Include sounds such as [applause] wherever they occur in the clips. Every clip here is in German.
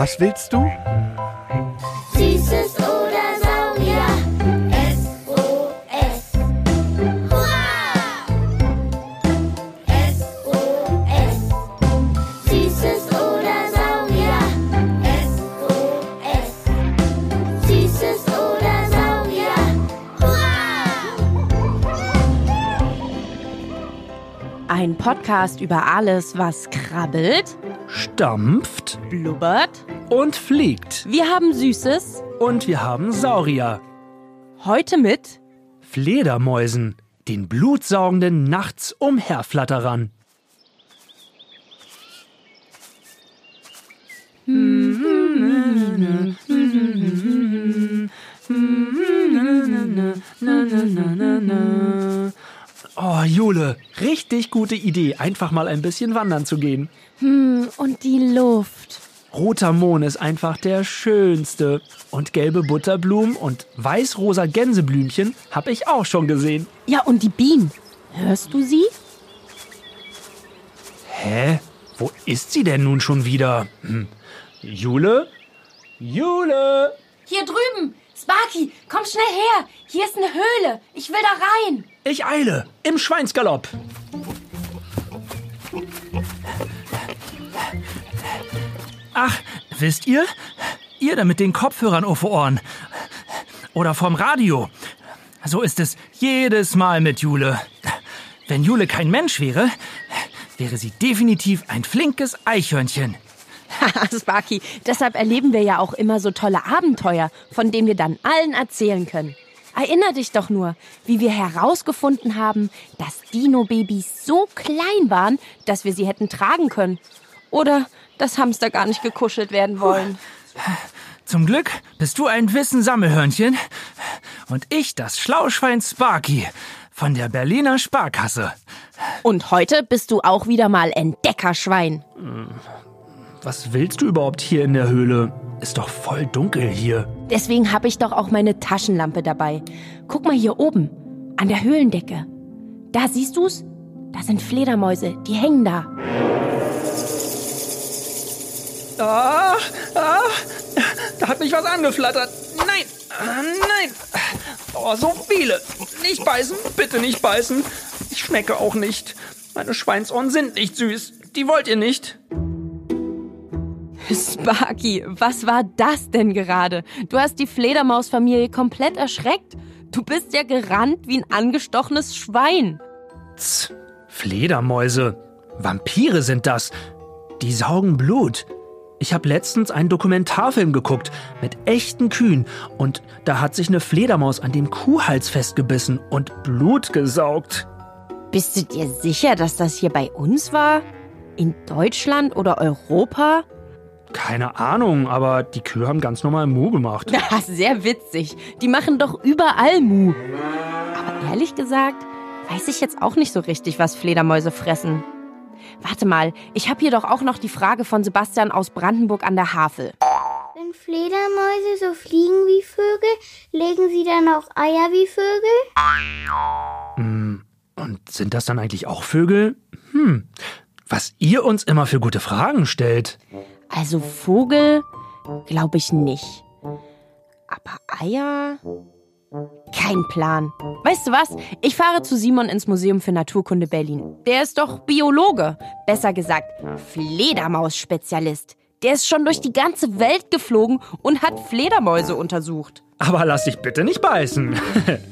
Was willst du? Ein Podcast über alles, was krabbelt, Stampft blubbert. und fliegt. Wir haben Süßes. Und wir haben Saurier. Heute mit Fledermäusen, den blutsaugenden nachts umherflatterern. Oh, Jule, richtig gute Idee, einfach mal ein bisschen wandern zu gehen. und die Luft. Roter Mohn ist einfach der schönste. Und gelbe Butterblumen und weiß-rosa Gänseblümchen habe ich auch schon gesehen. Ja, und die Bienen. Hörst du sie? Hä? Wo ist sie denn nun schon wieder? Hm. Jule? Jule! Hier drüben! Sparky, komm schnell her! Hier ist eine Höhle! Ich will da rein! Ich eile! Im Schweinsgalopp! Ach, wisst ihr? Ihr da mit den Kopfhörern auf Ohren. Oder vom Radio. So ist es jedes Mal mit Jule. Wenn Jule kein Mensch wäre, wäre sie definitiv ein flinkes Eichhörnchen. [laughs] Sparky, deshalb erleben wir ja auch immer so tolle Abenteuer, von denen wir dann allen erzählen können. Erinner dich doch nur, wie wir herausgefunden haben, dass Dino-Babys so klein waren, dass wir sie hätten tragen können. Oder dass Hamster gar nicht gekuschelt werden wollen. Zum Glück bist du ein Wissensammelhörnchen und ich das Schlauschwein Sparky von der Berliner Sparkasse. Und heute bist du auch wieder mal Entdeckerschwein. Was willst du überhaupt hier in der Höhle? Ist doch voll dunkel hier. Deswegen habe ich doch auch meine Taschenlampe dabei. Guck mal hier oben, an der Höhlendecke. Da siehst du's? Da sind Fledermäuse, die hängen da. Ah, ah, da hat mich was angeflattert. Nein, ah, nein. Oh, so viele. Nicht beißen, bitte nicht beißen. Ich schmecke auch nicht. Meine Schweinsohren sind nicht süß. Die wollt ihr nicht. Sparky, was war das denn gerade? Du hast die Fledermausfamilie komplett erschreckt. Du bist ja gerannt wie ein angestochenes Schwein. Tz, Fledermäuse. Vampire sind das. Die saugen Blut. Ich habe letztens einen Dokumentarfilm geguckt mit echten Kühen und da hat sich eine Fledermaus an dem Kuhhals festgebissen und Blut gesaugt. Bist du dir sicher, dass das hier bei uns war? In Deutschland oder Europa? Keine Ahnung, aber die Kühe haben ganz normal Mu gemacht. [laughs] Ja, sehr witzig. Die machen doch überall Mu. Aber ehrlich gesagt, weiß ich jetzt auch nicht so richtig, was Fledermäuse fressen. Warte mal, ich habe hier doch auch noch die Frage von Sebastian aus Brandenburg an der Havel. Wenn Fledermäuse so fliegen wie Vögel, legen sie dann auch Eier wie Vögel? Und sind das dann eigentlich auch Vögel? Hm, was ihr uns immer für gute Fragen stellt. Also Vogel glaube ich nicht. Aber Eier? Kein Plan. Weißt du was? Ich fahre zu Simon ins Museum für Naturkunde Berlin. Der ist doch Biologe. Besser gesagt, Fledermaus-Spezialist. Der ist schon durch die ganze Welt geflogen und hat Fledermäuse untersucht. Aber lass dich bitte nicht beißen.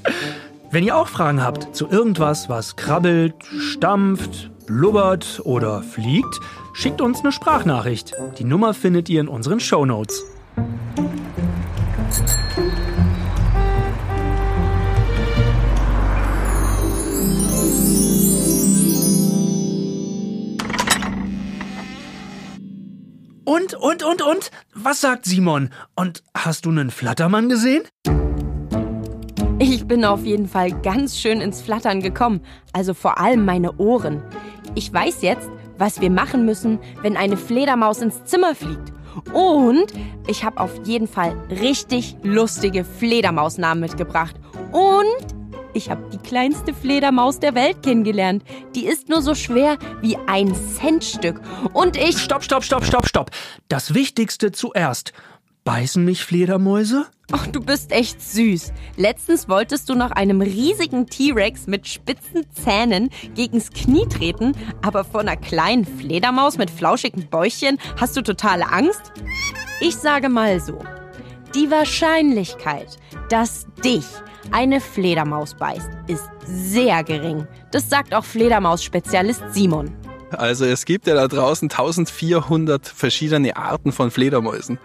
[laughs] Wenn ihr auch Fragen habt zu irgendwas, was krabbelt, stampft, blubbert oder fliegt, schickt uns eine Sprachnachricht. Die Nummer findet ihr in unseren Shownotes. Und, und, und, und? Was sagt Simon? Und hast du einen Flattermann gesehen? Ich bin auf jeden Fall ganz schön ins Flattern gekommen. Also vor allem meine Ohren. Ich weiß jetzt, was wir machen müssen, wenn eine Fledermaus ins Zimmer fliegt. Und ich habe auf jeden Fall richtig lustige Fledermausnamen mitgebracht. Und Ich habe die kleinste Fledermaus der Welt kennengelernt. Die ist nur so schwer wie ein Centstück. Und ich. Stopp, stopp, stopp, stopp, stopp. Das Wichtigste zuerst. Beißen mich Fledermäuse? Ach, du bist echt süß. Letztens wolltest du noch einem riesigen T-Rex mit spitzen Zähnen gegens Knie treten, aber vor einer kleinen Fledermaus mit flauschigen Bäuchchen hast du totale Angst? Ich sage mal so. Die Wahrscheinlichkeit, dass dich eine Fledermaus beißt, ist sehr gering. Das sagt auch Fledermaus-Spezialist Simon. Also es gibt ja da draußen 1400 verschiedene Arten von Fledermäusen.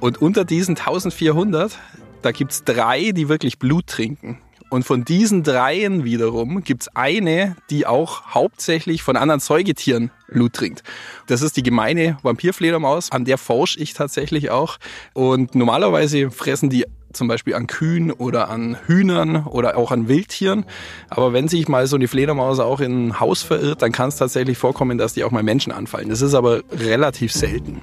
Und unter diesen 1400, da gibt's drei, die wirklich Blut trinken. Und von diesen dreien wiederum gibt's eine, die auch hauptsächlich von anderen Säugetieren Blut trinkt. Das ist die gemeine Vampirfledermaus, an der forsche ich tatsächlich auch. Und normalerweise fressen die zum Beispiel an Kühen oder an Hühnern oder auch an Wildtieren. Aber wenn sich mal so eine Fledermaus auch in ein Haus verirrt, dann kann es tatsächlich vorkommen, dass die auch mal Menschen anfallen. Das ist aber relativ selten.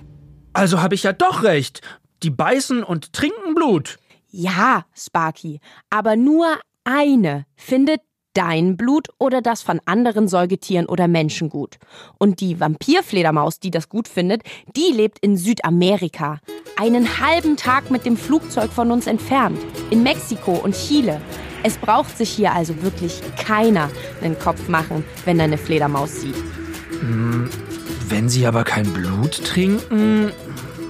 Also habe ich ja doch recht. Die beißen und trinken Blut. Ja, Sparky, aber nur eine findet dein Blut oder das von anderen Säugetieren oder Menschen gut. Und die Vampirfledermaus, die das gut findet, die lebt in Südamerika. Einen halben Tag mit dem Flugzeug von uns entfernt. In Mexiko und Chile. Es braucht sich hier also wirklich keiner den Kopf machen, wenn er eine Fledermaus sieht. Wenn sie aber kein Blut trinken,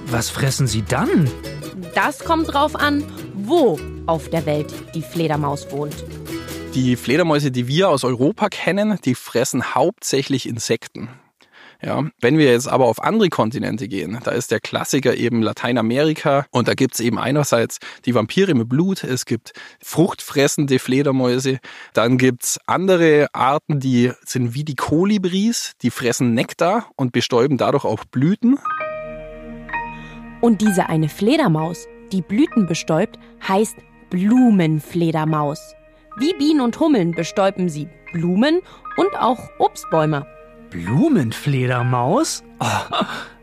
was fressen sie dann? Das kommt drauf an, wo auf der Welt die Fledermaus wohnt. Die Fledermäuse, die wir aus Europa kennen, die fressen hauptsächlich Insekten. Ja, wenn wir jetzt aber auf andere Kontinente gehen, da ist der Klassiker eben Lateinamerika und da gibt's eben einerseits die Vampire mit Blut, es gibt fruchtfressende Fledermäuse, dann gibt's andere Arten, die sind wie die Kolibris, die fressen Nektar und bestäuben dadurch auch Blüten. Und diese eine Fledermaus, die Blüten bestäubt, heißt Blumenfledermaus. Wie Bienen und Hummeln bestäuben sie Blumen und auch Obstbäume. Blumenfledermaus? Oh,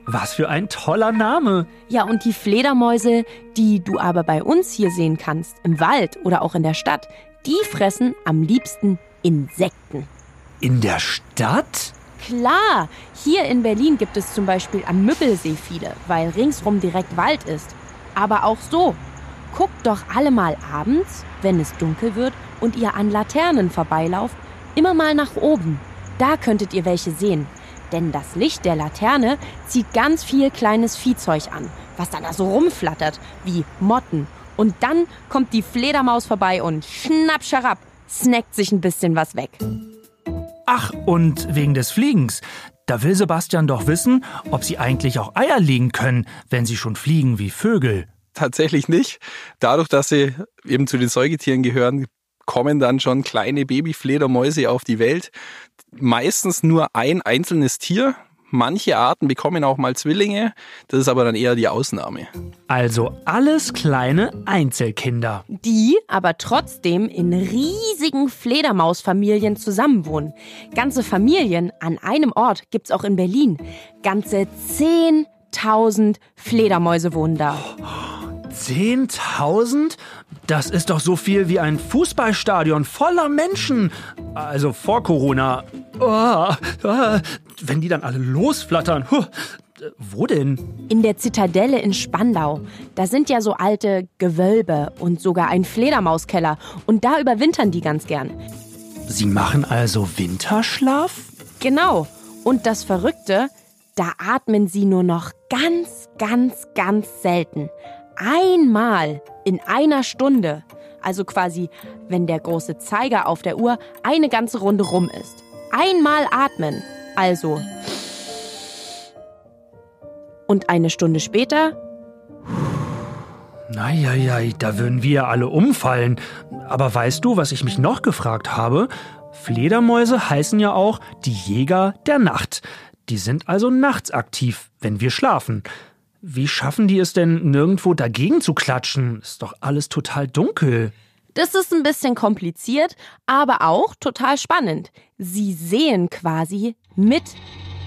was für ein toller Name. Ja, und die Fledermäuse, die du aber bei uns hier sehen kannst, im Wald oder auch in der Stadt, die fressen am liebsten Insekten. In der Stadt? Klar, hier in Berlin gibt es zum Beispiel am Müggelsee viele, weil ringsrum direkt Wald ist. Aber auch so. Guckt doch alle mal abends, wenn es dunkel wird und ihr an Laternen vorbeilauft, immer mal nach oben. Da könntet ihr welche sehen. Denn das Licht der Laterne zieht ganz viel kleines Viehzeug an, was dann da so rumflattert, wie Motten. Und dann kommt die Fledermaus vorbei und schnapp scharab, snackt sich ein bisschen was weg. Ach, und wegen des Fliegens. Da will Sebastian doch wissen, ob sie eigentlich auch Eier legen können, wenn sie schon fliegen wie Vögel. Tatsächlich nicht. Dadurch, dass sie eben zu den Säugetieren gehören, kommen dann schon kleine Babyfledermäuse auf die Welt. Meistens nur ein einzelnes Tier. Manche Arten bekommen auch mal Zwillinge. Das ist aber dann eher die Ausnahme. Also alles kleine Einzelkinder. Die aber trotzdem in riesigen Fledermausfamilien zusammenwohnen. Ganze Familien an einem Ort gibt's auch in Berlin. Ganze 10.000 Fledermäuse wohnen da. 10.000? Das ist doch so viel wie ein Fußballstadion voller Menschen. Also vor Corona. Oh, ah, wenn die dann alle losflattern. Huh. Wo denn? In der Zitadelle in Spandau. Da sind ja so alte Gewölbe und sogar ein Fledermauskeller. Und da überwintern die ganz gern. Sie machen also Winterschlaf? Genau. Und das Verrückte, da atmen sie nur noch ganz, ganz, ganz selten. Einmal in einer Stunde. Also quasi, wenn der große Zeiger auf der Uhr eine ganze Runde rum ist. Einmal atmen. Also. Und eine Stunde später Naja, da würden wir alle umfallen. Aber weißt du, was ich mich noch gefragt habe? Fledermäuse heißen ja auch die Jäger der Nacht. Die sind also nachts aktiv, wenn wir schlafen. Wie schaffen die es denn, nirgendwo dagegen zu klatschen? Ist doch alles total dunkel. Das ist ein bisschen kompliziert, aber auch total spannend. Sie sehen quasi mit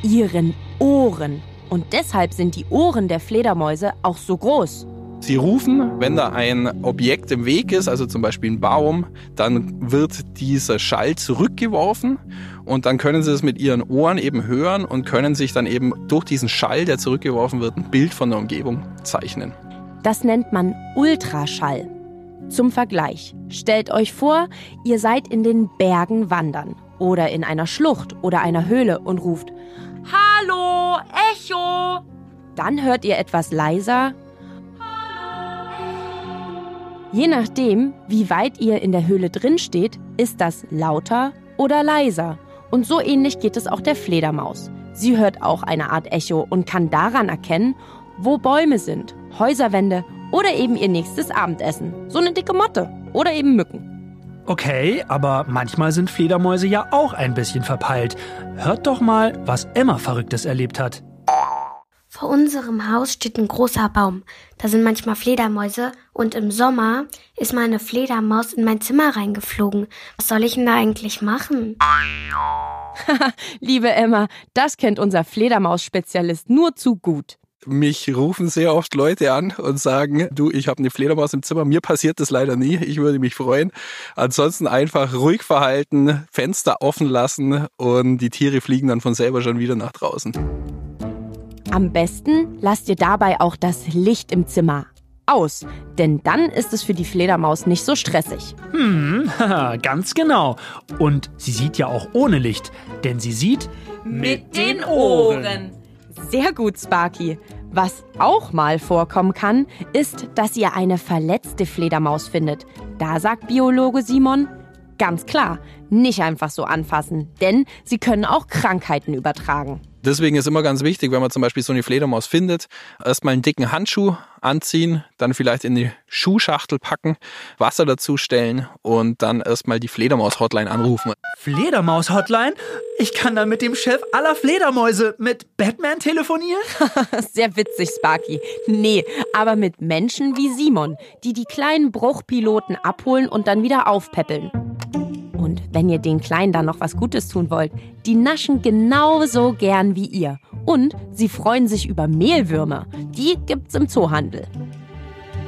ihren Ohren. Und deshalb sind die Ohren der Fledermäuse auch so groß. Sie rufen, wenn da ein Objekt im Weg ist, also zum Beispiel ein Baum, dann wird dieser Schall zurückgeworfen und dann können Sie es mit Ihren Ohren eben hören und können sich dann eben durch diesen Schall, der zurückgeworfen wird, ein Bild von der Umgebung zeichnen. Das nennt man Ultraschall. Zum Vergleich, stellt euch vor, ihr seid in den Bergen wandern oder in einer Schlucht oder einer Höhle und ruft Hallo, Echo! Dann hört ihr etwas leiser Je nachdem, wie weit ihr in der Höhle drin steht, ist das lauter oder leiser. Und so ähnlich geht es auch der Fledermaus. Sie hört auch eine Art Echo und kann daran erkennen, wo Bäume sind, Häuserwände oder eben ihr nächstes Abendessen. So eine dicke Motte oder eben Mücken. Okay, aber manchmal sind Fledermäuse ja auch ein bisschen verpeilt. Hört doch mal, was Emma Verrücktes erlebt hat. Vor unserem Haus steht ein großer Baum. Da sind manchmal Fledermäuse und im Sommer ist mal eine Fledermaus in mein Zimmer reingeflogen. Was soll ich denn da eigentlich machen? [laughs] Liebe Emma, das kennt unser Fledermaus-Spezialist nur zu gut. Mich rufen sehr oft Leute an und sagen, du, ich habe eine Fledermaus im Zimmer. Mir passiert das leider nie. Ich würde mich freuen. Ansonsten einfach ruhig verhalten, Fenster offen lassen und die Tiere fliegen dann von selber schon wieder nach draußen. Am besten lasst ihr dabei auch das Licht im Zimmer aus, denn dann ist es für die Fledermaus nicht so stressig. Hm, ganz genau. Und sie sieht ja auch ohne Licht, denn sie sieht mit den Ohren. Sehr gut, Sparky. Was auch mal vorkommen kann, ist, dass ihr eine verletzte Fledermaus findet. Da sagt Biologe Simon, ganz klar, nicht einfach so anfassen, denn sie können auch Krankheiten übertragen. Deswegen ist immer ganz wichtig, wenn man zum Beispiel so eine Fledermaus findet, erstmal einen dicken Handschuh anziehen, dann vielleicht in die Schuhschachtel packen, Wasser dazustellen und dann erstmal die Fledermaus-Hotline anrufen. Fledermaus-Hotline? Ich kann dann mit dem Chef aller Fledermäuse mit Batman telefonieren? [laughs] Sehr witzig, Sparky. Nee, aber mit Menschen wie Simon, die die kleinen Bruchpiloten abholen und dann wieder aufpäppeln. Und wenn ihr den Kleinen dann noch was Gutes tun wollt, die naschen genauso gern wie ihr. Und sie freuen sich über Mehlwürmer. Die gibt's im Zoohandel.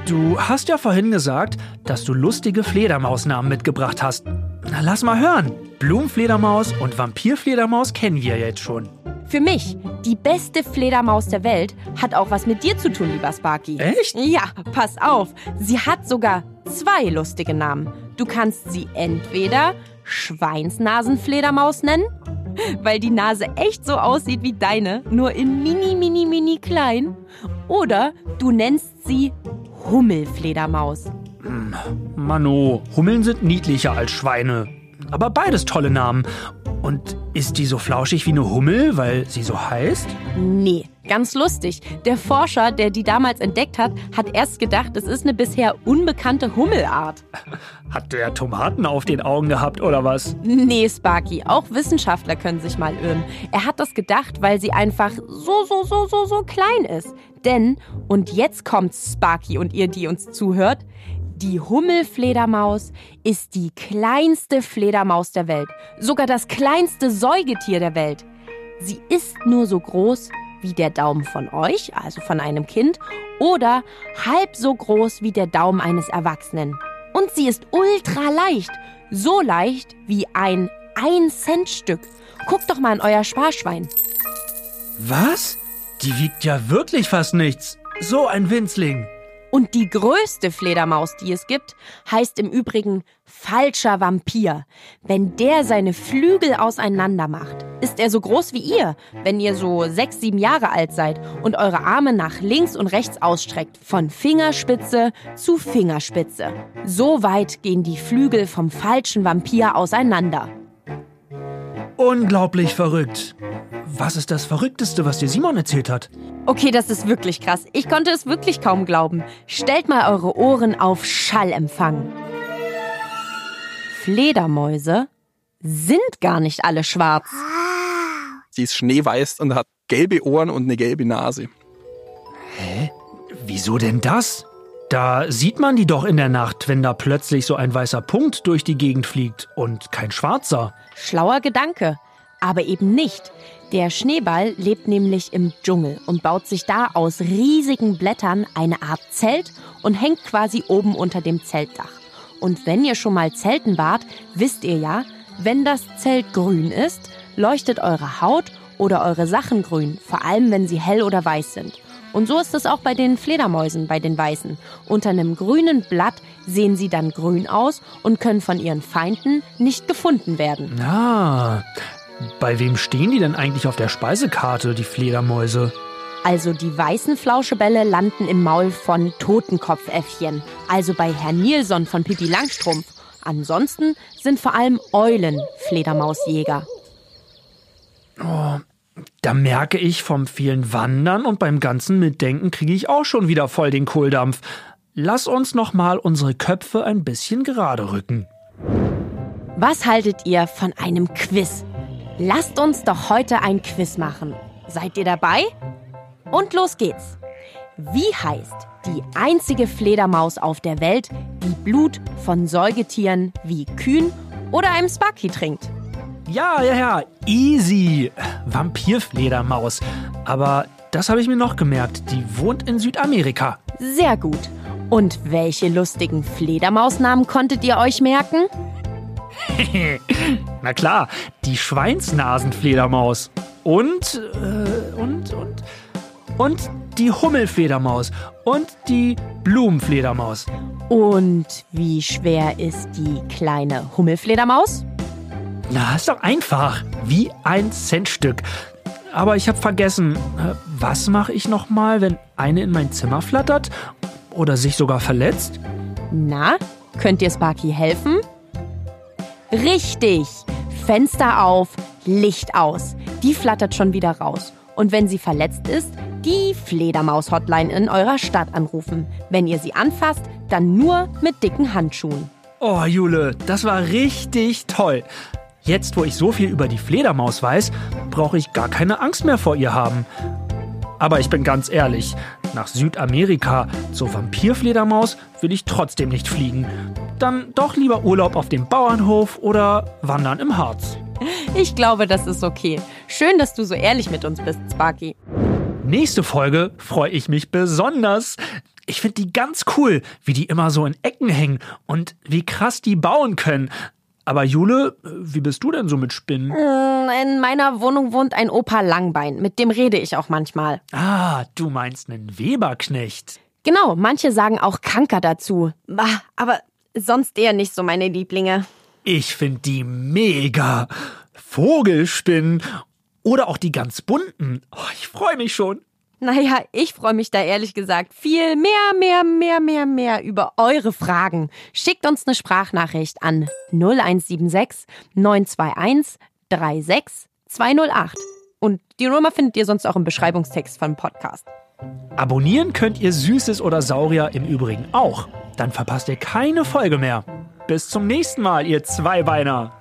Du hast ja vorhin gesagt, dass du lustige Fledermausnamen mitgebracht hast. Na, lass mal hören. Blumenfledermaus und Vampirfledermaus kennen wir jetzt schon. Für mich, die beste Fledermaus der Welt, hat auch was mit dir zu tun, lieber Sparky. Echt? Ja, pass auf. Sie hat sogar zwei lustige Namen. Du kannst sie entweder Schweinsnasenfledermaus nennen, weil die Nase echt so aussieht wie deine, nur in mini, mini, mini klein. Oder du nennst sie Hummelfledermaus. Mano, Hummeln sind niedlicher als Schweine. Aber beides tolle Namen. Und ist die so flauschig wie eine Hummel, weil sie so heißt? Nee, ganz lustig. Der Forscher, der die damals entdeckt hat, hat erst gedacht, es ist eine bisher unbekannte Hummelart. [laughs] Hat der Tomaten auf den Augen gehabt oder was? Nee, Sparky, auch Wissenschaftler können sich mal irren. Er hat das gedacht, weil sie einfach so, so, so, so, so klein ist. Denn, und jetzt kommt Sparky und ihr, die uns zuhört, die Hummelfledermaus ist die kleinste Fledermaus der Welt, sogar das kleinste Säugetier der Welt. Sie ist nur so groß wie der Daumen von euch, also von einem Kind, oder halb so groß wie der Daumen eines Erwachsenen. Und sie ist ultra leicht, so leicht wie ein 1-Cent-Stück. Guckt doch mal in euer Sparschwein. Was? Die wiegt ja wirklich fast nichts. So ein Winzling. Und die größte Fledermaus, die es gibt, heißt im Übrigen falscher Vampir. Wenn der seine Flügel auseinander macht, ist er so groß wie ihr, wenn ihr so sechs, sieben Jahre alt seid und eure Arme nach links und rechts ausstreckt, von Fingerspitze zu Fingerspitze. So weit gehen die Flügel vom falschen Vampir auseinander. Unglaublich verrückt. Was ist das Verrückteste, was dir Simon erzählt hat? Okay, das ist wirklich krass. Ich konnte es wirklich kaum glauben. Stellt mal eure Ohren auf Schallempfang. Fledermäuse sind gar nicht alle schwarz. Sie ist schneeweiß und hat gelbe Ohren und eine gelbe Nase. Wieso denn das? Da sieht man die doch in der Nacht, wenn da plötzlich so ein weißer Punkt durch die Gegend fliegt und kein schwarzer. Schlauer Gedanke. Aber eben nicht. Der Schneeball lebt nämlich im Dschungel und baut sich da aus riesigen Blättern eine Art Zelt und hängt quasi oben unter dem Zeltdach. Und wenn ihr schon mal zelten wart, wisst ihr ja, wenn das Zelt grün ist, leuchtet eure Haut oder eure Sachen grün, vor allem wenn sie hell oder weiß sind. Und so ist es auch bei den Fledermäusen, bei den Weißen. Unter einem grünen Blatt sehen sie dann grün aus und können von ihren Feinden nicht gefunden werden. Ah, bei wem stehen die denn eigentlich auf der Speisekarte, die Fledermäuse? Also die weißen Flauschebälle landen im Maul von Totenkopfäffchen, also bei Herrn Nilsson von Pippi Langstrumpf. Ansonsten sind vor allem Eulen Fledermausjäger. Oh, da merke ich vom vielen Wandern und beim ganzen Mitdenken kriege ich auch schon wieder voll den Kohldampf. Lass uns noch mal unsere Köpfe ein bisschen gerade rücken. Was haltet ihr von einem Quiz? Lasst uns doch heute ein Quiz machen. Seid ihr dabei? Und los geht's. Wie heißt die einzige Fledermaus auf der Welt, die Blut von Säugetieren wie Kühen oder einem Sparky trinkt? Ja, ja, ja, easy. Vampirfledermaus. Aber das habe ich mir noch gemerkt. Die wohnt in Südamerika. Sehr gut. Und welche lustigen Fledermausnamen konntet ihr euch merken? [laughs] Na klar, die Schweinsnasenfledermaus. Und, äh, und, und, und die Hummelfledermaus. Und die Blumenfledermaus. Und wie schwer ist die kleine Hummelfledermaus? Na, ist doch einfach. Wie ein Centstück. Aber ich habe vergessen, äh, was mache ich nochmal, wenn eine in mein Zimmer flattert oder sich sogar verletzt? Na, könnt ihr Sparky helfen? Richtig! Fenster auf, Licht aus. Die flattert schon wieder raus. Und wenn sie verletzt ist, die Fledermaus-Hotline in eurer Stadt anrufen. Wenn ihr sie anfasst, dann nur mit dicken Handschuhen. Oh, Jule, das war richtig toll. Jetzt, wo ich so viel über die Fledermaus weiß, brauche ich gar keine Angst mehr vor ihr haben. Aber ich bin ganz ehrlich, nach Südamerika zur Vampirfledermaus will ich trotzdem nicht fliegen. Dann doch lieber Urlaub auf dem Bauernhof oder Wandern im Harz. Ich glaube, das ist okay. Schön, dass du so ehrlich mit uns bist, Sparky. Nächste Folge freue ich mich besonders. Ich finde die ganz cool, wie die immer so in Ecken hängen und wie krass die bauen können. Aber Jule, wie bist du denn so mit Spinnen? In meiner Wohnung wohnt ein Opa Langbein. Mit dem rede ich auch manchmal. Ah, du meinst einen Weberknecht. Genau, manche sagen auch Kanker dazu. Bah, Aber sonst eher nicht so meine Lieblinge. Ich finde die mega. Vogelspinnen oder auch die ganz bunten. Oh, ich freue mich schon. Naja, ich freue mich da ehrlich gesagt viel mehr, mehr, mehr, mehr, mehr über eure Fragen. Schickt uns eine Sprachnachricht an 0176 921 36 208. Und die Nummer findet ihr sonst auch im Beschreibungstext vom Podcast. Abonnieren könnt ihr Süßes oder Saurier im Übrigen auch. Dann verpasst ihr keine Folge mehr. Bis zum nächsten Mal, ihr Zweibeiner.